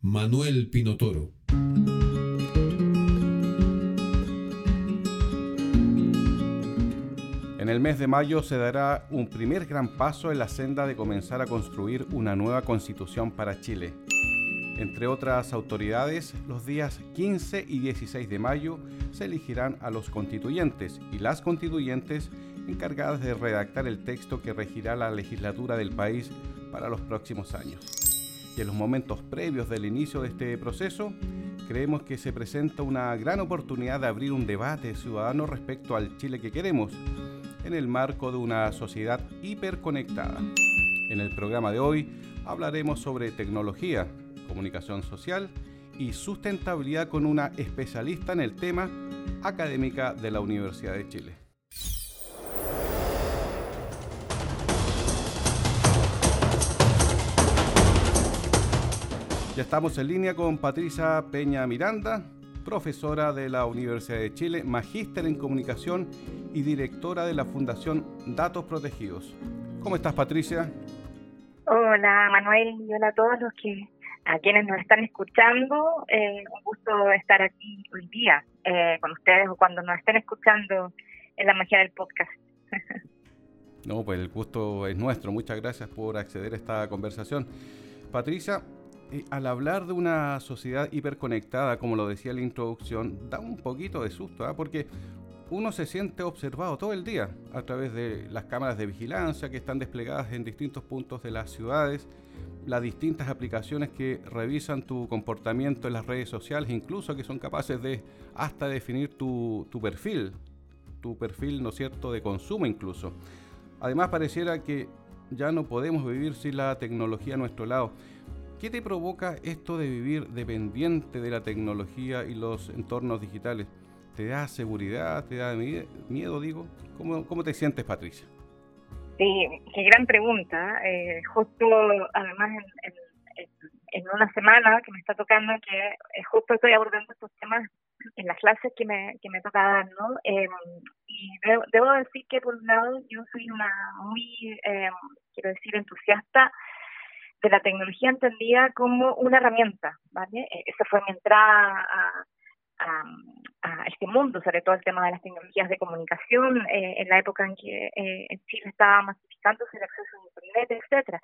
Manuel Pinotoro. En el mes de mayo se dará un primer gran paso en la senda de comenzar a construir una nueva constitución para Chile. Entre otras autoridades, los días 15 y 16 de mayo se elegirán a los constituyentes y las constituyentes encargadas de redactar el texto que regirá la legislatura del país para los próximos años. En los momentos previos del inicio de este proceso, creemos que se presenta una gran oportunidad de abrir un debate ciudadano respecto al Chile que queremos, en el marco de una sociedad hiperconectada. En el programa de hoy hablaremos sobre tecnología, comunicación social y sustentabilidad con una especialista en el tema académica de la Universidad de Chile. Ya estamos en línea con Patricia Peña Miranda, profesora de la Universidad de Chile, magíster en comunicación y directora de la Fundación Datos Protegidos. ¿Cómo estás, Patricia? Hola, Manuel, y hola a todos los que a quienes nos están escuchando. Eh, un gusto estar aquí hoy día eh, con ustedes o cuando nos estén escuchando en la magia del podcast. no, pues el gusto es nuestro. Muchas gracias por acceder a esta conversación. Patricia, al hablar de una sociedad hiperconectada, como lo decía la introducción, da un poquito de susto, ¿ah? porque uno se siente observado todo el día a través de las cámaras de vigilancia que están desplegadas en distintos puntos de las ciudades, las distintas aplicaciones que revisan tu comportamiento en las redes sociales, incluso que son capaces de hasta definir tu, tu perfil, tu perfil, ¿no es cierto?, de consumo incluso. Además, pareciera que ya no podemos vivir sin la tecnología a nuestro lado. ¿Qué te provoca esto de vivir dependiente de la tecnología y los entornos digitales? ¿Te da seguridad? ¿Te da miedo, digo? ¿Cómo, cómo te sientes, Patricia? Sí, qué gran pregunta. Eh, justo, además, en, una semana que me está tocando, que eh, justo estoy abordando estos temas en las clases que me, que me toca dar, ¿no? Em, y debo, decir que, por un lado, yo soy una muy, em, quiero decir, entusiasta de la tecnología entendida como una herramienta, ¿vale? E, esa fue mi entrada a, este mundo, sobre todo el tema de las tecnologías de comunicación, eh, en la época en que eh, Chile estaba masificándose el acceso a Internet, etcétera.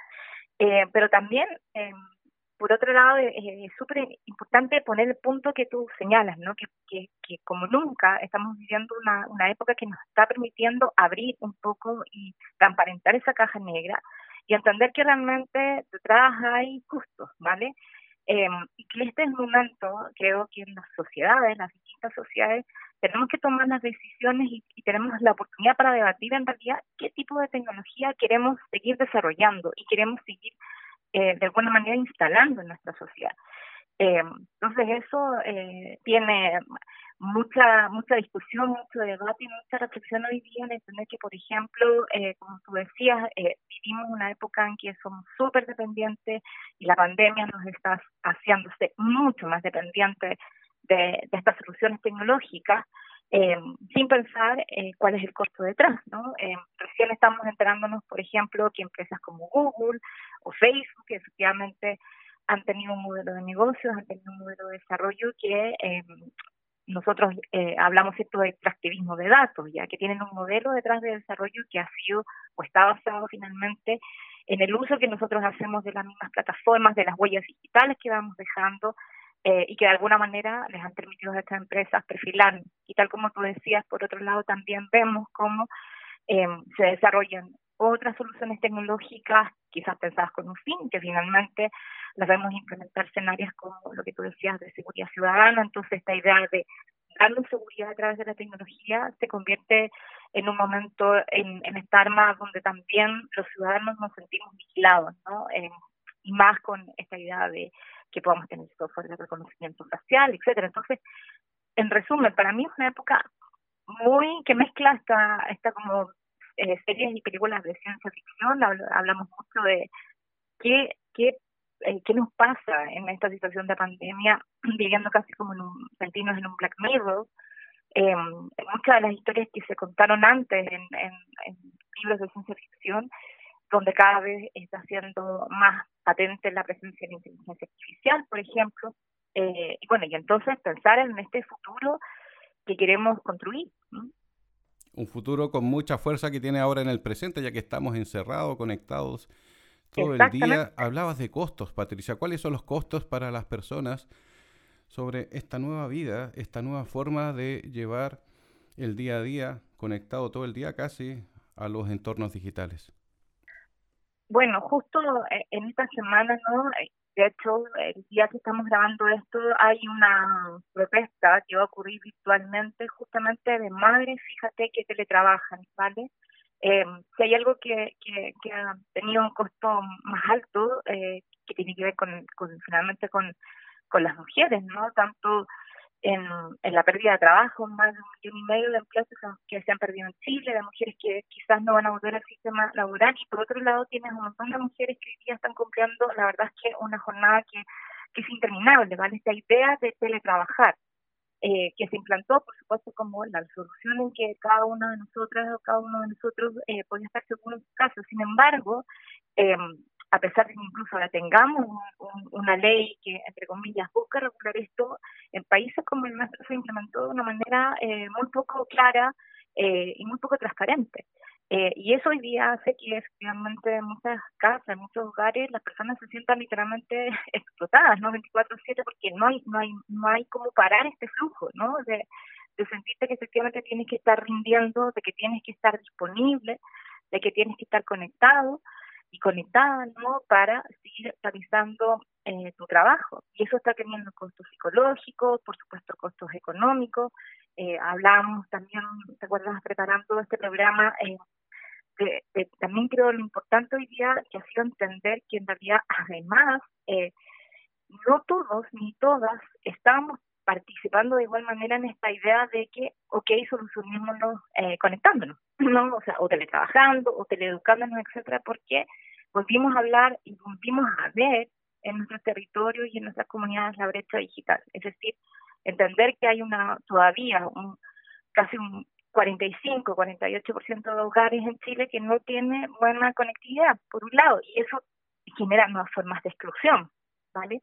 Eh, pero también, em, por otro lado, es súper importante poner el punto que tú señalas, ¿no? Que, como nunca estamos viviendo una época que nos está permitiendo abrir un poco y transparentar esa caja negra y entender que realmente detrás hay costos, ¿vale? Eh, y que este es el momento, creo que en las sociedades, las distintas sociedades, tenemos que tomar las decisiones y, tenemos la oportunidad para debatir en realidad qué tipo de tecnología queremos seguir desarrollando y queremos seguir eh, de alguna manera instalando en nuestra sociedad. Eh, entonces eso eh, tiene mucha mucha discusión, mucho debate y mucha reflexión hoy día en entender que, por ejemplo, eh, como tú decías, eh, vivimos una época en que somos súper dependientes y la pandemia nos está haciéndose mucho más dependientes de, estas soluciones tecnológicas. Eh, sin pensar eh, cuál es el costo detrás, ¿no? Eh, recién estamos enterándonos, por ejemplo, que empresas como Google o Facebook, que efectivamente han tenido un modelo de negocios, han tenido un modelo de desarrollo que eh, nosotros eh, hablamos esto de extractivismo de datos, ya que tienen un modelo detrás de desarrollo que ha sido o está basado finalmente en el uso que nosotros hacemos de las mismas plataformas, de las huellas digitales que vamos dejando eh, y que de alguna manera les han permitido a estas empresas perfilar. Y tal como tú decías, por otro lado también vemos cómo eh, se desarrollan otras soluciones tecnológicas, quizás pensadas con un fin, que finalmente las vemos implementarse en áreas como lo que tú decías de seguridad ciudadana, entonces esta idea de darnos seguridad a través de la tecnología se convierte en un momento en, en esta arma donde también los ciudadanos nos sentimos vigilados, ¿no? y más con esta idea de que podamos tener software de reconocimiento facial, etcétera. Entonces, en resumen, para mí es una época muy que mezcla esta, esta como eh, series y películas de ciencia ficción, hablamos mucho de qué, qué, eh, qué nos pasa en esta situación de pandemia, viviendo casi como en un, sentirnos en un Black Mirror. Eh, muchas de las historias que se contaron antes en, en, libros de ciencia ficción, donde cada vez está siendo más patente la presencia de la inteligencia artificial, por ejemplo. Eh, y bueno, y entonces pensar en este futuro que queremos construir. Un futuro con mucha fuerza que tiene ahora en el presente, ya que estamos encerrados, conectados todo el día. Hablabas de costos, Patricia. ¿Cuáles son los costos para las personas sobre esta nueva vida, esta nueva forma de llevar el día a día conectado todo el día casi a los entornos digitales? Bueno, justo eh, en esta semana, ¿no? De hecho, el día que estamos grabando esto hay una protesta que va a ocurrir virtualmente justamente de madres, fíjate, que teletrabajan, ¿vale? Eh, si hay algo que, que, ha tenido un costo más alto, eh, que tiene que ver con, con finalmente con, con las mujeres, ¿no? Tanto en, la pérdida de trabajo, más de un millón y medio de empleos que se han perdido en Chile, de mujeres que quizás no van a volver al sistema laboral, y por otro lado tienes un montón de mujeres que hoy día están cumpliendo, la verdad es que una jornada que, que es interminable, ¿vale? Esta idea de teletrabajar, eh, que se implantó, por supuesto, como la solución en que cada una de nosotras o cada uno de nosotros eh, podía estar seguro en su caso. Sin embargo, eh, a pesar de que incluso la tengamos una ley que, entre comillas, busca regular esto, en países como el nuestro se implementó de una manera eh, muy poco clara eh, y muy poco transparente. Eh, y eso hoy día hace que efectivamente en muchas casas, en muchos hogares, las personas se sientan literalmente explotadas, ¿no? 24/7, porque no hay, no hay, no hay cómo parar este flujo, ¿no? De sentirte que efectivamente tienes que estar rindiendo, de que tienes que estar disponible, de que tienes que estar conectado y conectada ¿no? para seguir realizando eh, tu trabajo. Y eso está teniendo costos psicológicos, por supuesto costos económicos. Eh, hablamos también, ¿te acuerdas? Preparando este programa. Eh, también creo lo importante hoy día que ha sido entender que en realidad además eh, no todos ni todas estamos participando de igual manera en esta idea de que, ok, solucionémonos eh, conectándonos, ¿no? O sea, o teletrabajando, o teleeducándonos, etcétera, porque volvimos a hablar y volvimos a ver en nuestros territorios y en nuestras comunidades la brecha digital. Es decir, entender que hay una todavía un, casi un 45, 48% de hogares en Chile que no tiene buena conectividad, por un lado, y eso genera nuevas formas de exclusión, ¿vale?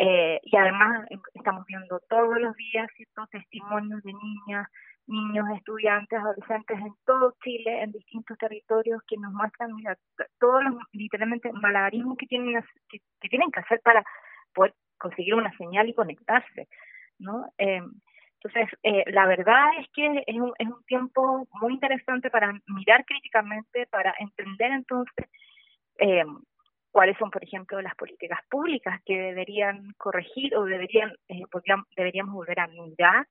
Eh, y además em, estamos viendo todos los días ciertos testimonios de niñas, niños, estudiantes, adolescentes en todo Chile, en distintos territorios, que nos muestran mira, todos los literalmente malabarismos que tienen que, tienen que hacer para poder conseguir una señal y conectarse, ¿no? Eh, entonces, eh, la verdad es que es un, es un tiempo muy interesante para mirar críticamente, para entender entonces eh, cuáles son, por ejemplo, las políticas públicas que deberían corregir o deberían eh, deberíamos volver a mirar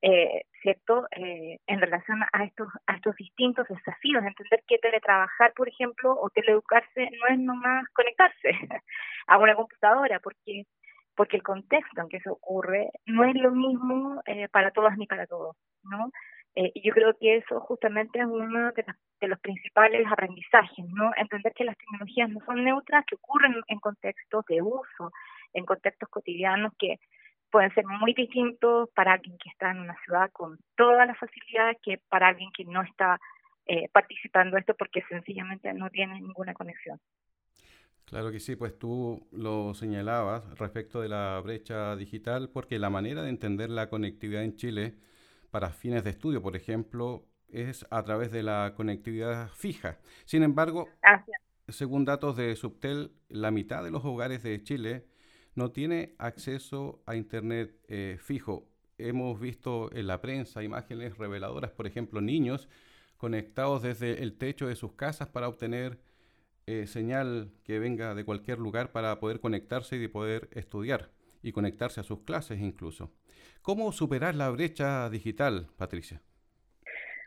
eh, cierto eh, en relación a estos a estos distintos desafíos. Entender que teletrabajar por ejemplo o teleeducarse no es nomás conectarse a una computadora porque porque el contexto en que eso ocurre no es lo mismo eh, para todas ni para todos no eh, y yo creo que eso justamente es uno de, de, los principales aprendizajes no entender que las tecnologías no son neutras que ocurren en contextos de uso en contextos cotidianos que pueden ser muy distintos para alguien que está en una ciudad con todas las facilidades que para alguien que no está eh, participando esto porque sencillamente no tiene ninguna conexión. Claro que sí, pues tú lo señalabas respecto de la brecha digital, porque la manera de entender la conectividad en Chile para fines de estudio, por ejemplo, es a través de la conectividad fija. Sin embargo, según datos de Subtel, la mitad de los hogares de Chile no tiene acceso a Internet eh, fijo. Hemos visto en la prensa imágenes reveladoras, por ejemplo, niños conectados desde el techo de sus casas para obtener eh, señal que venga de cualquier lugar para poder conectarse y de poder estudiar y conectarse a sus clases incluso. ¿Cómo superar la brecha digital, Patricia?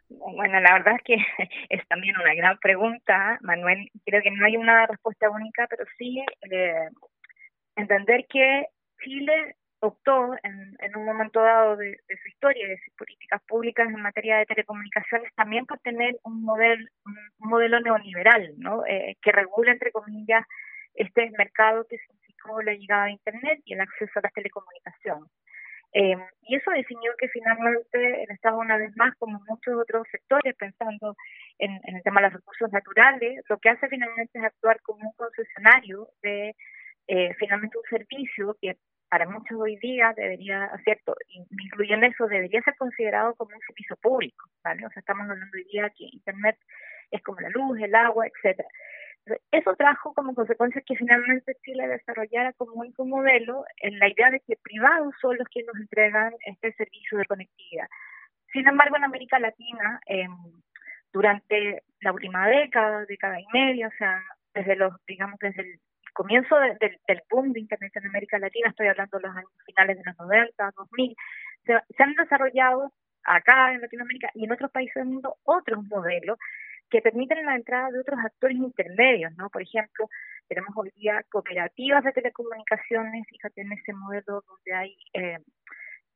Bueno, la verdad es que es también una gran pregunta, Manuel. Creo que no hay una respuesta única, pero sí eh, entender que Chile optó en, un momento dado de, su historia de sus políticas públicas en materia de telecomunicaciones también por tener un modelo, un modelo neoliberal, ¿no? Eh, que regula, entre comillas, este mercado que significó la llegada de Internet y el acceso a las telecomunicaciones. Eh, y eso definió que finalmente el Estado, una vez más, como muchos otros sectores, pensando en, en, el tema de los recursos naturales, lo que hace finalmente es actuar como un concesionario de eh, finalmente un servicio que para muchos hoy día debería, cierto, incluyendo eso, debería ser considerado como un servicio público, ¿vale? O sea, estamos hablando hoy día que Internet es como la luz, el agua, etcétera. Eso trajo como consecuencia que finalmente Chile desarrollara como un modelo en la idea de que privados son los que nos entregan este servicio de conectividad. Sin embargo, en América Latina, eh, durante la última década, década y media, o sea, desde los, digamos, desde el comienzo del boom de Internet en América Latina, estoy hablando de los años finales de los 90, 2000, se, se han desarrollado acá en Latinoamérica y en otros países del mundo otros modelos que permiten la entrada de otros actores intermedios, ¿no? Por ejemplo, tenemos hoy día cooperativas de telecomunicaciones, fíjate en ese modelo donde hay eh,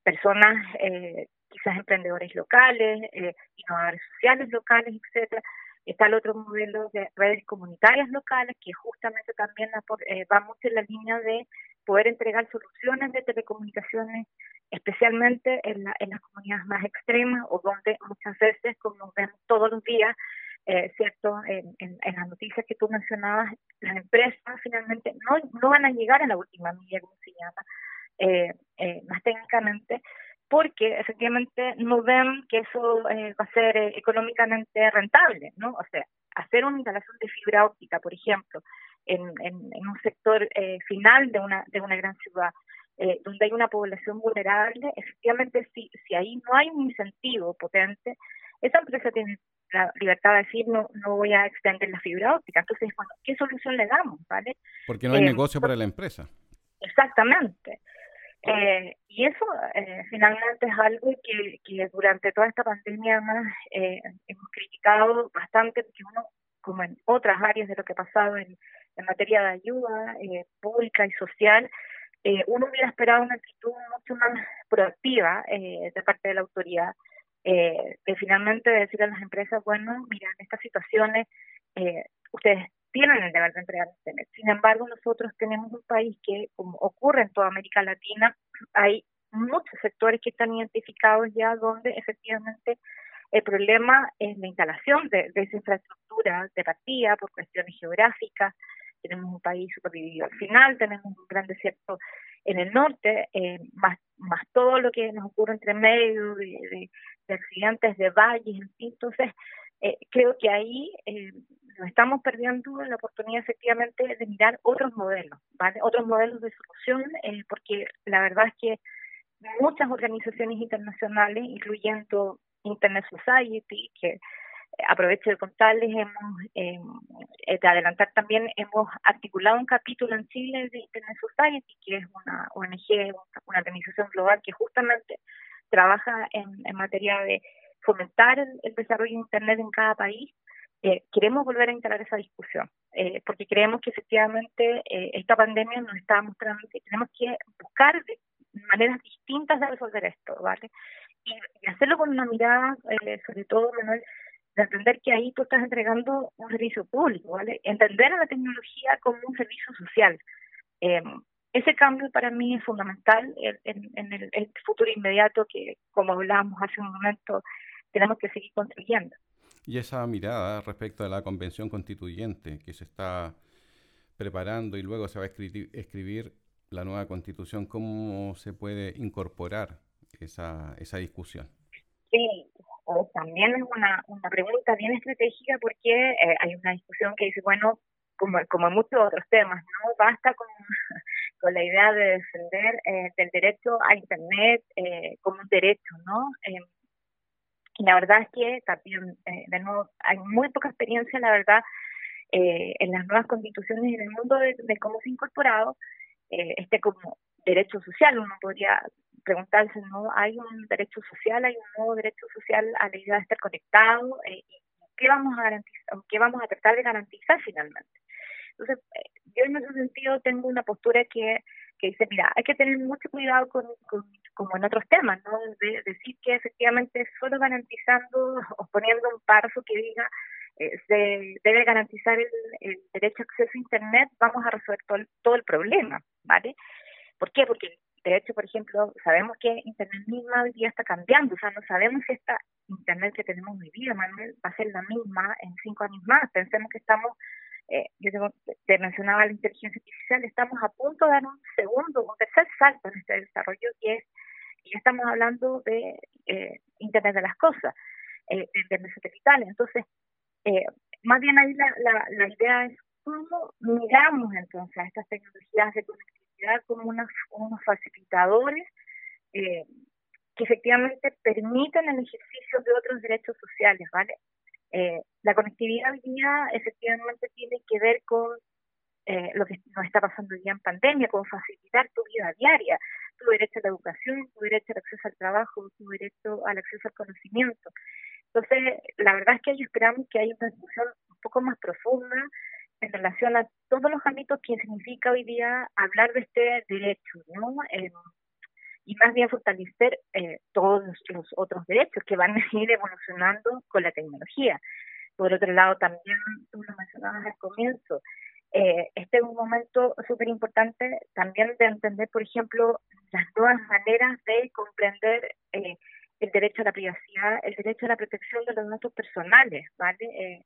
personas, eh, quizás emprendedores locales, eh, innovadores sociales locales, etcétera, Está el otro modelo de redes comunitarias locales que justamente también eh, va mucho en la línea de poder entregar soluciones de telecomunicaciones, especialmente en, las comunidades más extremas o donde muchas veces, como vemos todos los días, eh, cierto, en, las noticias que tú mencionabas, las empresas finalmente no, no van a llegar a la última milla, como se llama, eh, más técnicamente, porque efectivamente no ven que eso eh, va a ser eh, económicamente rentable, ¿no? O sea, hacer una instalación de fibra óptica, por ejemplo, en, en, un sector eh, final de una, de una gran ciudad, donde hay una población vulnerable, efectivamente, si, si ahí no hay un incentivo potente, esa empresa tiene la libertad de decir no no voy a extender la fibra óptica. Entonces, bueno, ¿qué solución le damos? ¿vale? Porque no hay negocio para la empresa. Exactamente. Eh, y eso eh, finalmente es algo que, que durante toda esta pandemia además eh, hemos criticado bastante porque uno, como en otras áreas de lo que ha pasado en, en materia de ayuda eh, pública y social, eh, uno hubiera esperado una actitud mucho más proactiva eh, de parte de la autoridad, eh, de finalmente decir a las empresas, bueno, mira, en estas situaciones eh, ustedes tienen el deber de entregar Internet. Sin embargo, nosotros tenemos un país que, como ocurre en toda América Latina, hay muchos sectores que están identificados ya donde efectivamente el problema es la instalación de, esa infraestructura de partida por cuestiones geográficas. Tenemos un país superdividido al final, tenemos un gran desierto en el norte, eh, más, más todo lo que nos ocurre entre medio de, accidentes de valles, Entonces, eh, creo que ahí eh, nos estamos perdiendo la oportunidad efectivamente de mirar otros modelos, ¿vale? Otros modelos de solución, eh, porque la verdad es que muchas organizaciones internacionales, incluyendo Internet Society, que aprovecho de contarles, hemos, eh, de adelantar también, hemos articulado un capítulo en Chile de Internet Society, que es una ONG, una organización global que justamente trabaja en, materia de fomentar el, desarrollo de Internet en cada país eh, queremos volver a instalar esa discusión, eh, porque creemos que efectivamente eh, esta pandemia nos está mostrando que tenemos que buscar maneras distintas de resolver esto, ¿vale? Y, hacerlo con una mirada, sobre todo, Manuel, de entender que ahí tú estás entregando un servicio público, ¿vale? Entender a la tecnología como un servicio social. ese cambio para mí es fundamental en, en el, el futuro inmediato que, como hablábamos hace un momento, tenemos que seguir construyendo. Y esa mirada respecto a la convención constituyente que se está preparando y luego se va a escribir, la nueva constitución, ¿cómo se puede incorporar esa, esa discusión? Sí, también es una, una pregunta bien estratégica porque eh, hay una discusión que dice, bueno, como, como en muchos otros temas, no basta con, con la idea de defender eh, el derecho a Internet eh, como un derecho, ¿no? Eh, y la verdad es que también, eh, de nuevo, hay muy poca experiencia, la verdad, eh, en las nuevas constituciones en el mundo de, cómo se ha incorporado eh, este como derecho social. Uno podría preguntarse, ¿no? ¿Hay un derecho social, hay un nuevo derecho social a la idea de estar conectado? Eh, ¿Qué vamos a garantizar, qué vamos a tratar de garantizar finalmente? Entonces, yo en ese sentido tengo una postura que que dice, mira, hay que tener mucho cuidado con, como en otros temas, ¿no? De, decir que efectivamente solo garantizando o poniendo un párrafo que diga eh, se debe garantizar el, derecho a acceso a Internet, vamos a resolver todo el, todo el problema, ¿vale? ¿Por qué? Porque de hecho, por ejemplo, sabemos que Internet misma hoy día está cambiando, o sea, no sabemos si esta Internet que tenemos hoy día, Manuel, va a ser la misma en cinco años más. Pensemos que estamos, eh, yo te, mencionaba la inteligencia artificial, estamos a punto de dar un segundo, un tercer salto en este desarrollo y es, ya estamos hablando de eh, Internet de las cosas, eh, de Internet satelital. Entonces, eh, más bien ahí la, la, la idea es cómo miramos entonces a estas tecnologías de conectividad como unos, unos facilitadores eh, que efectivamente permiten el ejercicio de otros derechos sociales, ¿vale? Eh, la conectividad hoy día efectivamente tiene que ver con eh, lo que nos está pasando hoy día en pandemia, con facilitar tu vida diaria, tu derecho a la educación, tu derecho al acceso al trabajo, tu derecho al acceso al conocimiento. Entonces, la verdad es que esperamos que haya una discusión un poco más profunda en relación a todos los ámbitos que significa hoy día hablar de este derecho, ¿no? Eh, y más bien fortalecer eh, todos los otros derechos que van a ir evolucionando con la tecnología. Por otro lado, también tú lo mencionabas al comienzo, eh, este es un momento súper importante también de entender, por ejemplo, las nuevas maneras de comprender el derecho a la privacidad, el derecho a la protección de los datos personales, ¿vale?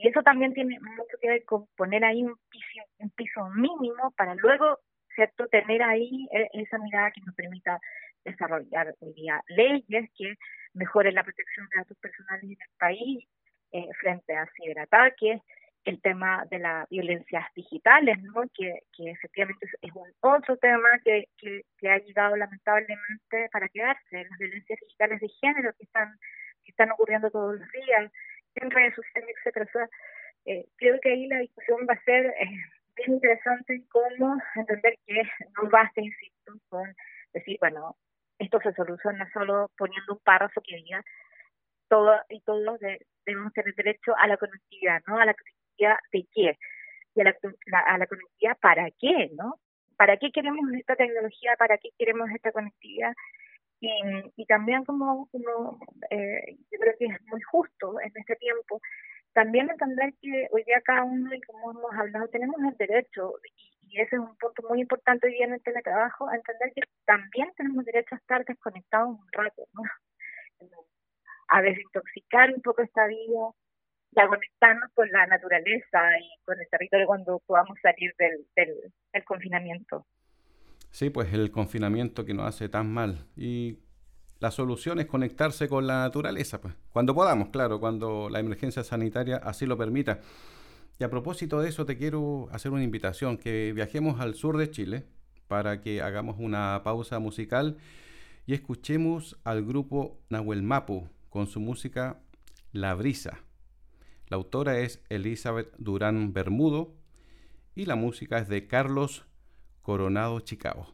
Y eso también tiene mucho que ver con poner ahí un piso, un piso mínimo para luego, ¿cierto?, tener ahí eh, esa mirada que nos permita desarrollar hoy día leyes que mejoren la protección de datos personales en el país eh, frente a ciberataques, el tema de las violencias digitales, ¿no? que, que efectivamente es, un otro tema que, que, que, ha llegado lamentablemente para quedarse, las violencias digitales de género que están, que están ocurriendo todos los días, en redes sociales, etcétera. O sea, eh, creo que ahí la discusión va a ser eh, bien interesante cómo entender que no basta, insisto, con decir, bueno, esto se soluciona solo poniendo un párrafo que diga todo y todos debemos tener derecho a la conectividad, ¿no? A la conectividad de qué y a la, a la conectividad para qué, ¿no? ¿Para qué queremos esta tecnología? ¿Para qué queremos esta conectividad? Y, y también como, como eh, yo creo que es muy justo en este tiempo, también entender que hoy día cada uno, y como hemos hablado, tenemos el derecho, y, ese es un punto muy importante hoy día en el teletrabajo, a entender que también tenemos derecho a estar desconectados un rato, ¿no? a desintoxicar un poco esta vida, y a conectarnos con la naturaleza y con el territorio cuando podamos salir del, del confinamiento. Sí, pues el confinamiento que nos hace tan mal. Y la solución es conectarse con la naturaleza, pues. Cuando podamos, claro, cuando la emergencia sanitaria así lo permita. Y a propósito de eso, te quiero hacer una invitación, que viajemos al sur de Chile para que hagamos una pausa musical y escuchemos al grupo Nahuel Mapu con su música La Brisa. La autora es Elizabeth Durán Bermudo y la música es de Carlos Coronado, Chicago.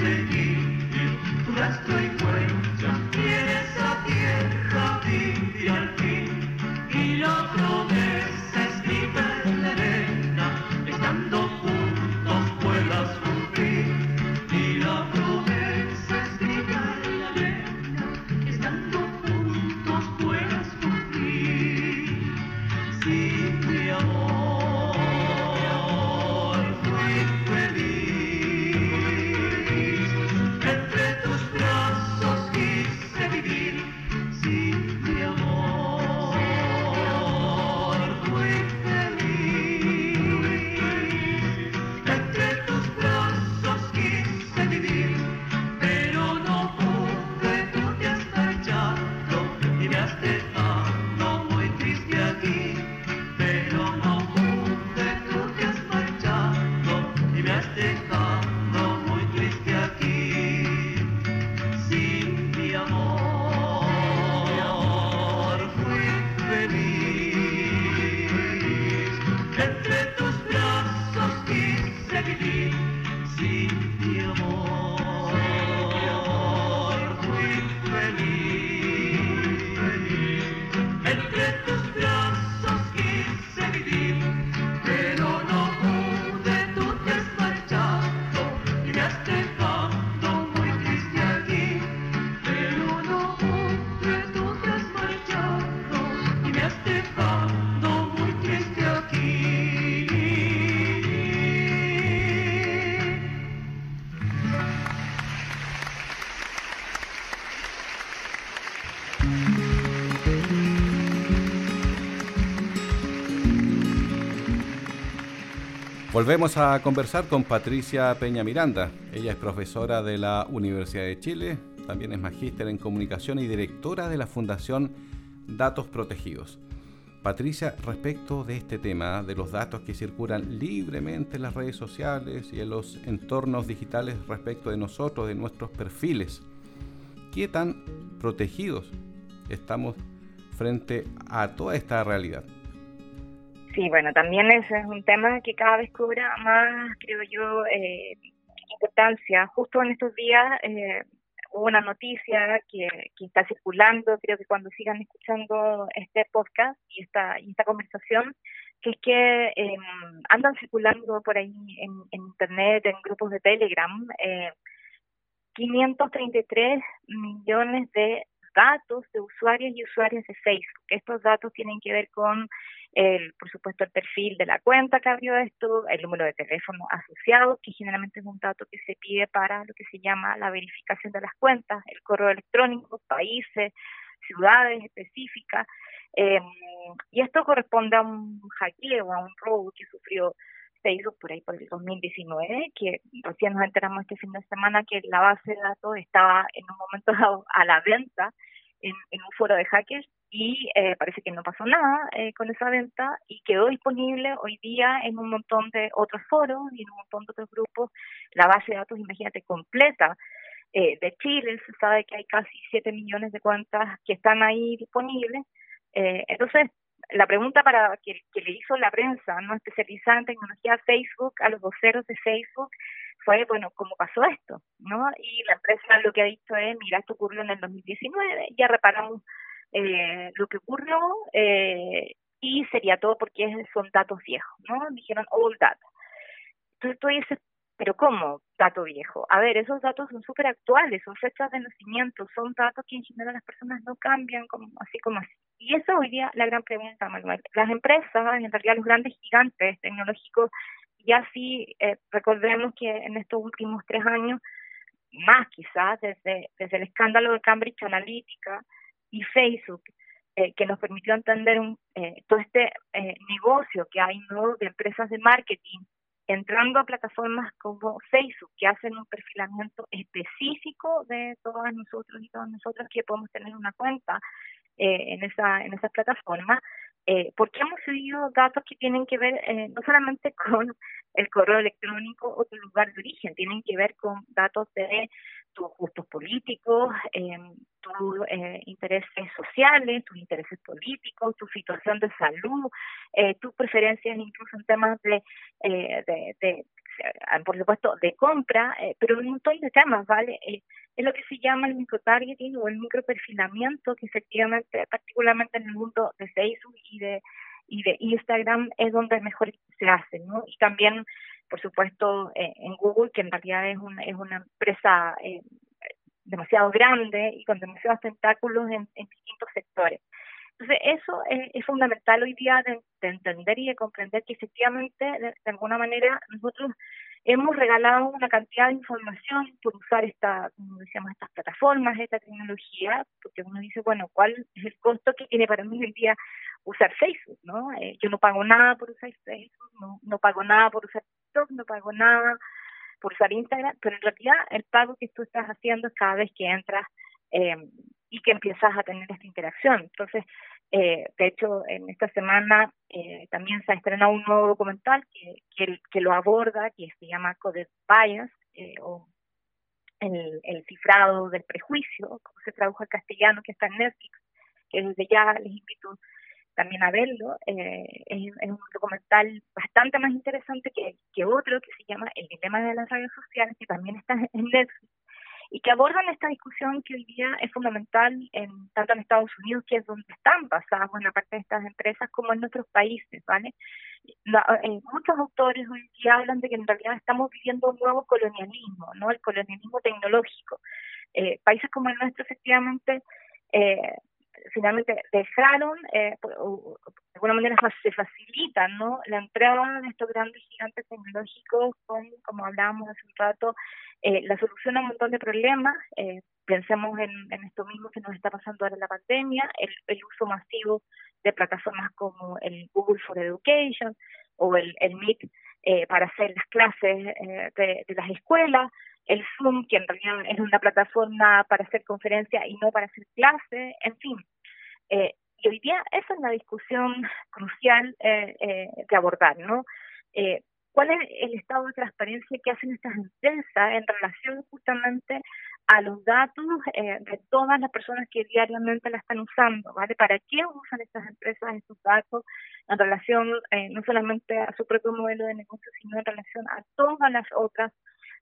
Music Volvemos a conversar con Patricia Peña Miranda. Ella es profesora de la Universidad de Chile, también es magíster en comunicación y directora de la Fundación Datos Protegidos. Patricia, respecto de este tema, de los datos que circulan libremente en las redes sociales y en los entornos digitales respecto de nosotros, de nuestros perfiles, ¿qué tan protegidos estamos frente a toda esta realidad? Sí, bueno, también ese es un tema que cada vez cobra más, creo yo, eh, importancia. Justo en estos días eh, hubo una noticia que, está circulando, creo que cuando sigan escuchando este podcast y esta, y esta conversación, que es que eh, andan circulando por ahí en, en, Internet, en grupos de Telegram, eh, 533 millones de datos de usuarios y usuarias de Facebook. Estos datos tienen que ver con el, por supuesto, el perfil de la cuenta que abrió esto, el número de teléfono asociado, que generalmente es un dato que se pide para lo que se llama la verificación de las cuentas, el correo electrónico, países, ciudades específicas. Em, y esto corresponde a un hackeo, a un robo que sufrió Facebook por ahí por el 2019, que recién nos enteramos este fin de semana que la base de datos estaba en un momento dado a la venta en, un foro de hackers y eh, parece que no pasó nada eh, con esa venta y quedó disponible hoy día en un montón de otros foros y en un montón de otros grupos la base de datos, imagínate, completa eh, de Chile. Se sabe que hay casi 7 millones de cuentas que están ahí disponibles. entonces, la pregunta para que, le hizo la prensa no especializada en tecnología Facebook a los voceros de Facebook fue, bueno, ¿cómo pasó esto? ¿no? Y la empresa lo que ha dicho es, mira, esto ocurrió en el 2019, ya reparamos eh, lo que ocurrió eh, y sería todo porque son datos viejos, ¿no? Dijeron old data. Entonces tú dices, pero ¿cómo dato viejo? A ver, esos datos son súper actuales, son fechas de nacimiento, son datos que en general las personas no cambian como, así como así. Y eso hoy día la gran pregunta, Manuel. Las empresas, en realidad los grandes gigantes tecnológicos, ya sí eh, recordemos que en estos últimos tres años, más quizás desde, desde el escándalo de Cambridge Analytica y Facebook, eh, que nos permitió entender un, eh, todo este eh, negocio que hay ¿no? de empresas de marketing entrando a plataformas como Facebook que hacen un perfilamiento específico de todas nosotros y todas nosotras que podemos tener una cuenta eh, en esa en esas plataformas eh, porque hemos seguido datos que tienen que ver eh, no solamente con el correo electrónico o tu lugar de origen, tienen que ver con datos de tus gustos políticos, eh, tus eh, intereses sociales, tus intereses políticos, tu situación de salud, eh, tus preferencias incluso en temas de, eh, de, de por supuesto, de compra, pero un montón de temas, ¿vale? Es lo que se llama el microtargeting o el microperfilamiento, que efectivamente, particularmente en el mundo de Facebook y de y de Instagram es donde mejor se hace, ¿no? Y también, por supuesto, eh, en Google, que en realidad es una, es una empresa eh, demasiado grande y con demasiados tentáculos en, distintos sectores. Entonces, eso es, fundamental hoy día de, entender y de comprender que efectivamente, de alguna manera, nosotros hemos regalado una cantidad de información por usar esta, como decíamos, estas plataformas, esta tecnología, porque uno dice, bueno, ¿cuál es el costo que tiene para mí hoy día usar Facebook? ¿no? Eh, yo no pago nada por usar Facebook, no, no pago nada por usar TikTok, no pago nada por usar Instagram, pero en realidad el pago que tú estás haciendo es cada vez que entras eh, y que empiezas a tener esta interacción. Entonces, eh, de hecho, en esta semana eh, también se ha estrenado un nuevo documental que, que, lo aborda, que se llama Coded Bias, eh, o el, cifrado del prejuicio, como se tradujo al castellano, que está en Netflix, que desde ya les invito también a verlo. es, es, un documental bastante más interesante que, que otro que se llama El dilema de las redes sociales, que también está en Netflix y que abordan esta discusión que hoy día es fundamental en, tanto en Estados Unidos, que es donde están basadas buena parte de estas empresas, como en nuestros países, ¿vale? Eh, muchos autores hoy día hablan de que en realidad estamos viviendo un nuevo colonialismo, ¿no? El colonialismo tecnológico. Eh, países como el nuestro, efectivamente, eh, finalmente dejaron, eh, de alguna manera se facilita ¿no? la entrada de estos grandes gigantes tecnológicos con, como hablábamos hace un rato, eh, la solución a un montón de problemas. Eh, pensemos en, en, esto mismo que nos está pasando ahora en la pandemia, el, el uso masivo de plataformas como el Google for Education o el, el Meet eh, para hacer las clases de, de las escuelas, el Zoom, que en realidad es una plataforma para hacer conferencias y no para hacer clases, en fin. Eh, y hoy día esa es la discusión crucial eh, eh, de abordar, ¿no? Eh, ¿Cuál es el estado de transparencia que hacen estas empresas en relación justamente a los datos eh, de todas las personas que diariamente la están usando, ¿vale? ¿Para qué usan estas empresas estos datos en relación eh, no solamente a su propio modelo de negocio, sino en relación a todas las otras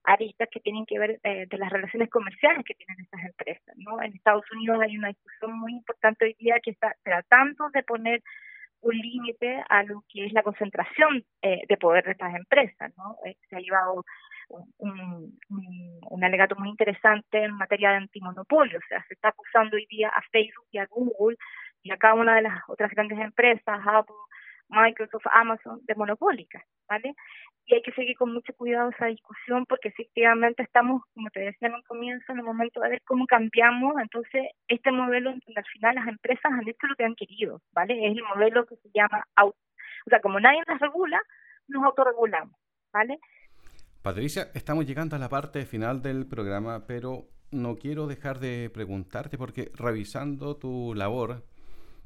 aristas que tienen que ver eh, de las relaciones comerciales que tienen estas empresas. ¿no? En Estados Unidos hay una discusión muy importante hoy día que está tratando de poner un límite a lo que es la concentración eh, de poder de estas empresas. ¿no? Eh, se ha llevado un, un, alegato muy interesante en materia de antimonopolio. O sea, se está acusando hoy día a Facebook y a Google y a cada una de las otras grandes empresas, Apple, Microsoft, Amazon, de monopólicas, ¿vale? Y hay que seguir con mucho cuidado esa discusión porque efectivamente estamos, como te decía en un comienzo, en el momento de ver cómo cambiamos, entonces este modelo donde al final las empresas han hecho lo que han querido, ¿vale? Es el modelo que se llama auto. O sea, como nadie las regula, nos autorregulamos, ¿vale? Patricia, estamos llegando a la parte final del programa, pero no quiero dejar de preguntarte porque revisando tu labor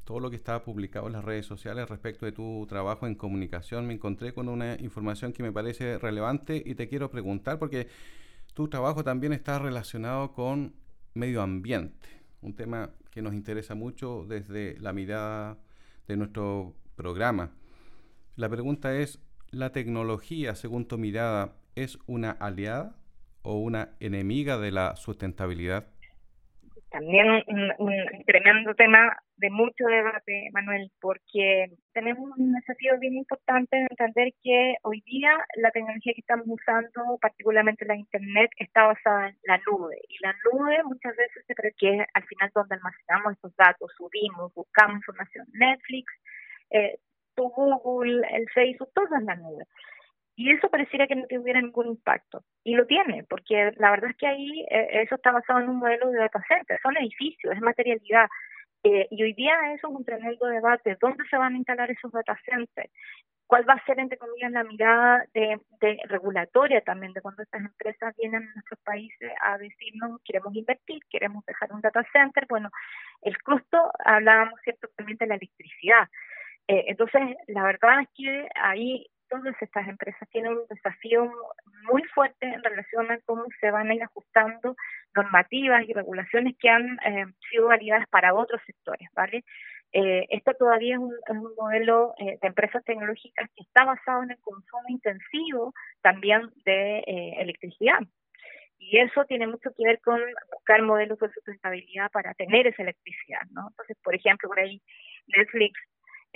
todo lo que está publicado en las redes sociales respecto de tu trabajo en comunicación, me encontré con una información que me parece relevante y te quiero preguntar porque tu trabajo también está relacionado con medio ambiente, un tema que nos interesa mucho desde la mirada de nuestro programa. La pregunta es, ¿la tecnología, según tu mirada, es una aliada o una enemiga de la sustentabilidad? También un, tremendo tema de mucho debate, Manuel, porque tenemos un desafío bien importante de entender que hoy día la tecnología que estamos usando, particularmente la Internet, está basada en la nube. Y la nube muchas veces se cree que es al final donde almacenamos estos datos, subimos, buscamos información. Netflix, eh, tu Google, el Facebook, todo es la nube. Y eso pareciera que no tuviera ningún impacto. Y lo tiene, porque la verdad es que ahí eh, eso está basado en un modelo de data center. Son edificios, es materialidad. Eh, y hoy día eso es un tremendo debate. ¿Dónde se van a instalar esos data centers? ¿Cuál va a ser, entre comillas, la mirada de, regulatoria también de cuando estas empresas vienen a nuestros países a decirnos queremos invertir, queremos dejar un data center? Bueno, el costo, hablábamos ciertamente de la electricidad. Eh, entonces, la verdad es que ahí todas estas empresas tienen un desafío muy fuerte en relación a cómo se van a ir ajustando normativas y regulaciones que han eh, sido validadas para otros sectores, ¿vale? eh, esto todavía es un, modelo eh, de empresas tecnológicas que está basado en el consumo intensivo también de eh, electricidad. Y eso tiene mucho que ver con buscar modelos de sustentabilidad para tener esa electricidad, ¿no? Entonces, por ejemplo, por ahí Netflix,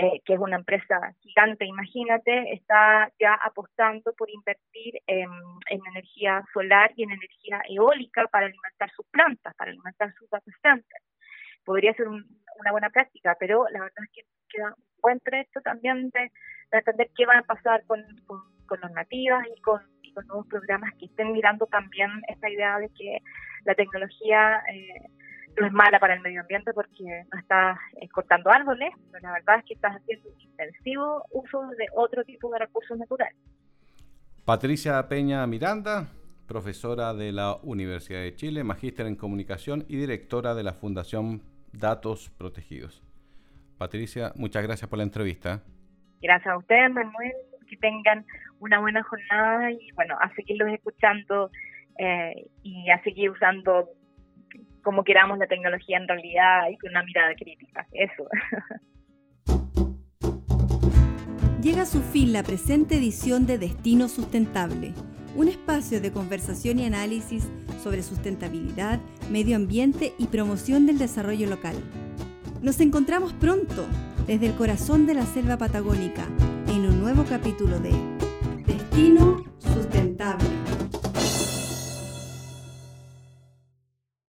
eh, que es una empresa gigante, imagínate, está ya apostando por invertir en, energía solar y en energía eólica para alimentar sus plantas, para alimentar sus data. Podría ser una buena práctica, pero la verdad es que queda un buen trecho también de, entender qué va a pasar con, con, con los nativas y con con nuevos programas que estén mirando también esta idea de que la tecnología eh, no es mala para el medio ambiente porque no estás cortando árboles, pero la verdad es que estás haciendo un intensivo uso de otro tipo de recursos naturales. Patricia Peña Miranda, profesora de la Universidad de Chile, magíster en comunicación y directora de la Fundación Datos Protegidos. Patricia, muchas gracias por la entrevista. Gracias a ustedes, Manuel que tengan una buena jornada y bueno, a seguirlos escuchando eh, y a seguir usando como queramos la tecnología en realidad y con una mirada crítica. Eso. Llega a su fin la presente edición de Destino Sustentable, un espacio de conversación y análisis sobre sustentabilidad, medio ambiente y promoción del desarrollo local. Nos encontramos pronto desde el corazón de la selva patagónica en un nuevo capítulo de Destino